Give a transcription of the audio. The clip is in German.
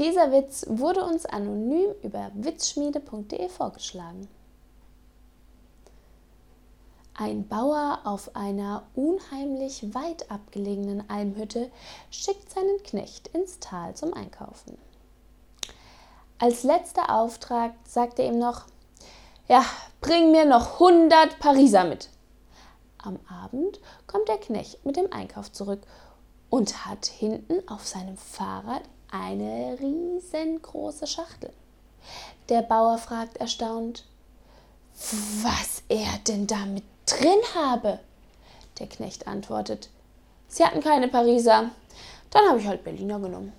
Dieser Witz wurde uns anonym über witzschmiede.de vorgeschlagen. Ein Bauer auf einer unheimlich weit abgelegenen Almhütte schickt seinen Knecht ins Tal zum Einkaufen. Als letzter Auftrag sagt er ihm noch, ja, bring mir noch 100 Pariser mit. Am Abend kommt der Knecht mit dem Einkauf zurück und hat hinten auf seinem Fahrrad eine riesengroße Schachtel. Der Bauer fragt erstaunt, was er denn damit drin habe. Der Knecht antwortet, Sie hatten keine Pariser, dann habe ich halt Berliner genommen.